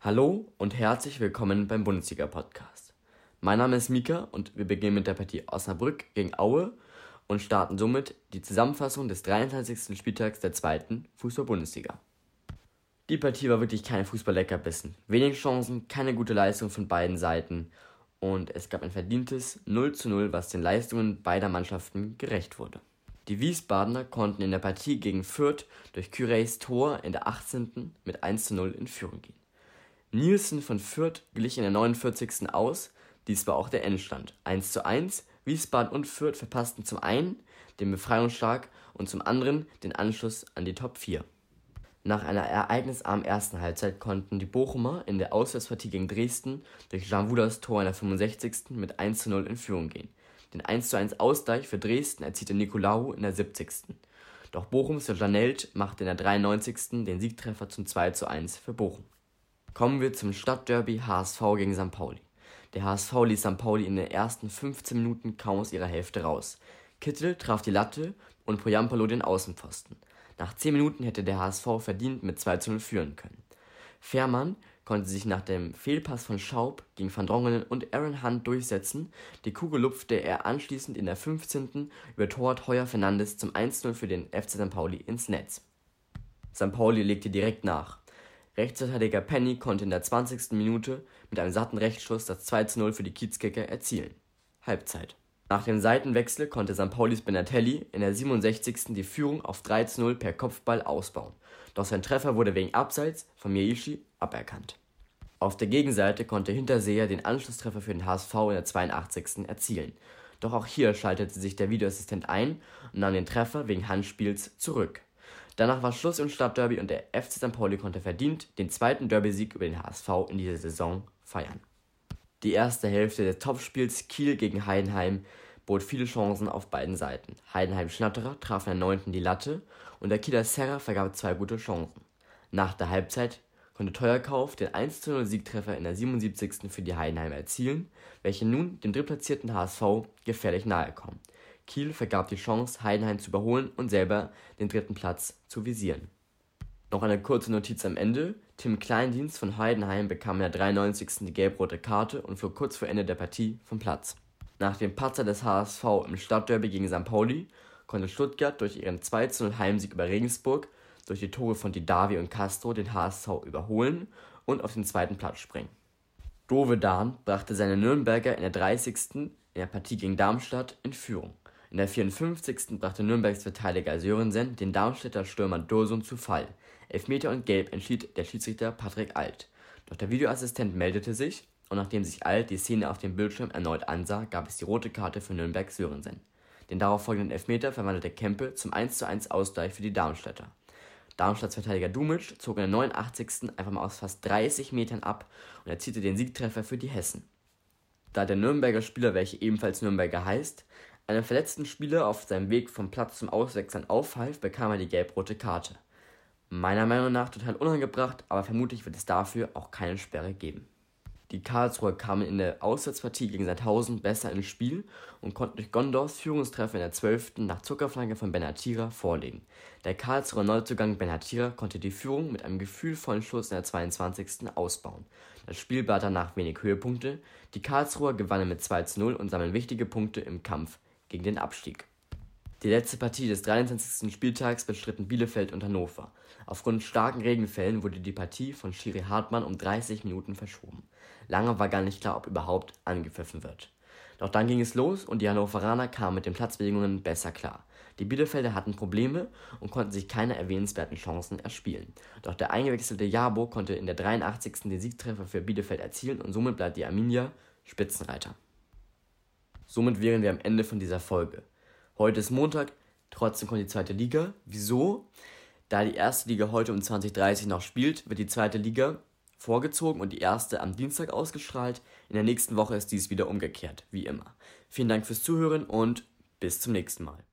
Hallo und herzlich willkommen beim Bundesliga-Podcast. Mein Name ist Mika und wir beginnen mit der Partie Osnabrück gegen Aue und starten somit die Zusammenfassung des 23. Spieltags der zweiten Fußball-Bundesliga. Die Partie war wirklich kein Fußball-Leckerbissen. Wenig Chancen, keine gute Leistung von beiden Seiten und es gab ein verdientes 0 zu 0, was den Leistungen beider Mannschaften gerecht wurde. Die Wiesbadener konnten in der Partie gegen Fürth durch Küreys Tor in der 18. mit 1 zu 0 in Führung gehen. Nielsen von Fürth glich in der 49. aus, dies war auch der Endstand. 1 zu 1, Wiesbaden und Fürth verpassten zum einen den Befreiungsschlag und zum anderen den Anschluss an die Top 4. Nach einer ereignisarmen ersten Halbzeit konnten die Bochumer in der Auswärtspartie gegen Dresden durch Jean Wudas Tor in der 65. mit 1 zu 0 in Führung gehen. Den 1:1 Ausgleich für Dresden erzielte Nicolaou in der 70. Doch Bochums Janelt machte in der 93. den Siegtreffer zum 2:1 für Bochum. Kommen wir zum Stadtderby HSV gegen St. Pauli. Der HSV ließ St. Pauli in den ersten 15 Minuten kaum aus ihrer Hälfte raus. Kittel traf die Latte und Poyampalo den Außenpfosten. Nach 10 Minuten hätte der HSV verdient mit 2 zu 0 führen können. Fährmann konnte sich nach dem Fehlpass von Schaub gegen Van Drongelen und Aaron Hunt durchsetzen, die Kugel lupfte er anschließend in der 15. über Torwart Heuer Fernandes zum 1:0 für den FC St. Pauli ins Netz. St. Pauli legte direkt nach. Rechtsverteidiger Penny konnte in der 20. Minute mit einem satten Rechtsschuss das 2:0 für die Kiezkicker erzielen. Halbzeit. Nach dem Seitenwechsel konnte St. Paulis Benatelli in der 67. die Führung auf 3:0 per Kopfball ausbauen doch sein Treffer wurde wegen Abseits von Miyaishi aberkannt. Auf der Gegenseite konnte Hinterseher den Anschlusstreffer für den HSV in der 82. erzielen, doch auch hier schaltete sich der Videoassistent ein und nahm den Treffer wegen Handspiels zurück. Danach war Schluss im Stadtderby und der FC St. Pauli konnte verdient den zweiten Derby-Sieg über den HSV in dieser Saison feiern. Die erste Hälfte des Topspiels Kiel gegen Heidenheim bot viele Chancen auf beiden Seiten. Heidenheim Schnatterer traf in der 9. die Latte und der Kieler Serra vergab zwei gute Chancen. Nach der Halbzeit konnte Teuerkauf den 1:0 Siegtreffer in der 77. für die Heidenheimer erzielen, welche nun dem drittplatzierten HSV gefährlich nahe kommen. Kiel vergab die Chance, Heidenheim zu überholen und selber den dritten Platz zu visieren. Noch eine kurze Notiz am Ende. Tim Kleindienst von Heidenheim bekam in der 93. die gelb-rote Karte und flog kurz vor Ende der Partie vom Platz. Nach dem Patzer des HSV im Stadtderby gegen St. Pauli konnte Stuttgart durch ihren 2:0 Heimsieg über Regensburg durch die Tore von Didavi und Castro den HSV überholen und auf den zweiten Platz springen. Dovedan brachte seine Nürnberger in der 30. in der Partie gegen Darmstadt in Führung. In der 54. brachte Nürnbergs Verteidiger Sörensen den Darmstädter Stürmer Dursun zu Fall. Elfmeter und Gelb entschied der Schiedsrichter Patrick Alt. Doch der Videoassistent meldete sich und nachdem sich Alt die Szene auf dem Bildschirm erneut ansah, gab es die rote Karte für Nürnberg Sörensen. Den darauffolgenden Elfmeter verwandelte Kempe zum 1:1 Ausgleich für die Darmstädter. Darmstadts Verteidiger Dumic zog in der 89. einfach mal aus fast 30 Metern ab und erzielte den Siegtreffer für die Hessen. Da der Nürnberger Spieler, welcher ebenfalls Nürnberger heißt, einem verletzten Spieler auf seinem Weg vom Platz zum Auswechseln aufhalf, bekam er die gelb-rote Karte. Meiner Meinung nach total unangebracht, aber vermutlich wird es dafür auch keine Sperre geben. Die Karlsruher kamen in der Auswärtspartie gegen Sandhausen besser ins Spiel und konnten durch Gondors Führungstreffer in der 12. nach Zuckerflanke von Benatira vorlegen. Der Karlsruher Neuzugang Benatira konnte die Führung mit einem gefühlvollen Schuss in der 22. ausbauen. Das Spiel bat danach wenig Höhepunkte, die Karlsruher gewannen mit 2 zu 0 und sammeln wichtige Punkte im Kampf gegen den Abstieg. Die letzte Partie des 23. Spieltags bestritten Bielefeld und Hannover. Aufgrund starken Regenfällen wurde die Partie von Schiri Hartmann um 30 Minuten verschoben. Lange war gar nicht klar, ob überhaupt angepfiffen wird. Doch dann ging es los und die Hannoveraner kamen mit den Platzbedingungen besser klar. Die Bielefelder hatten Probleme und konnten sich keine erwähnenswerten Chancen erspielen. Doch der eingewechselte Jabo konnte in der 83. den Siegtreffer für Bielefeld erzielen und somit bleibt die Arminia Spitzenreiter. Somit wären wir am Ende von dieser Folge. Heute ist Montag, trotzdem kommt die zweite Liga. Wieso? Da die erste Liga heute um 20.30 Uhr noch spielt, wird die zweite Liga vorgezogen und die erste am Dienstag ausgestrahlt. In der nächsten Woche ist dies wieder umgekehrt, wie immer. Vielen Dank fürs Zuhören und bis zum nächsten Mal.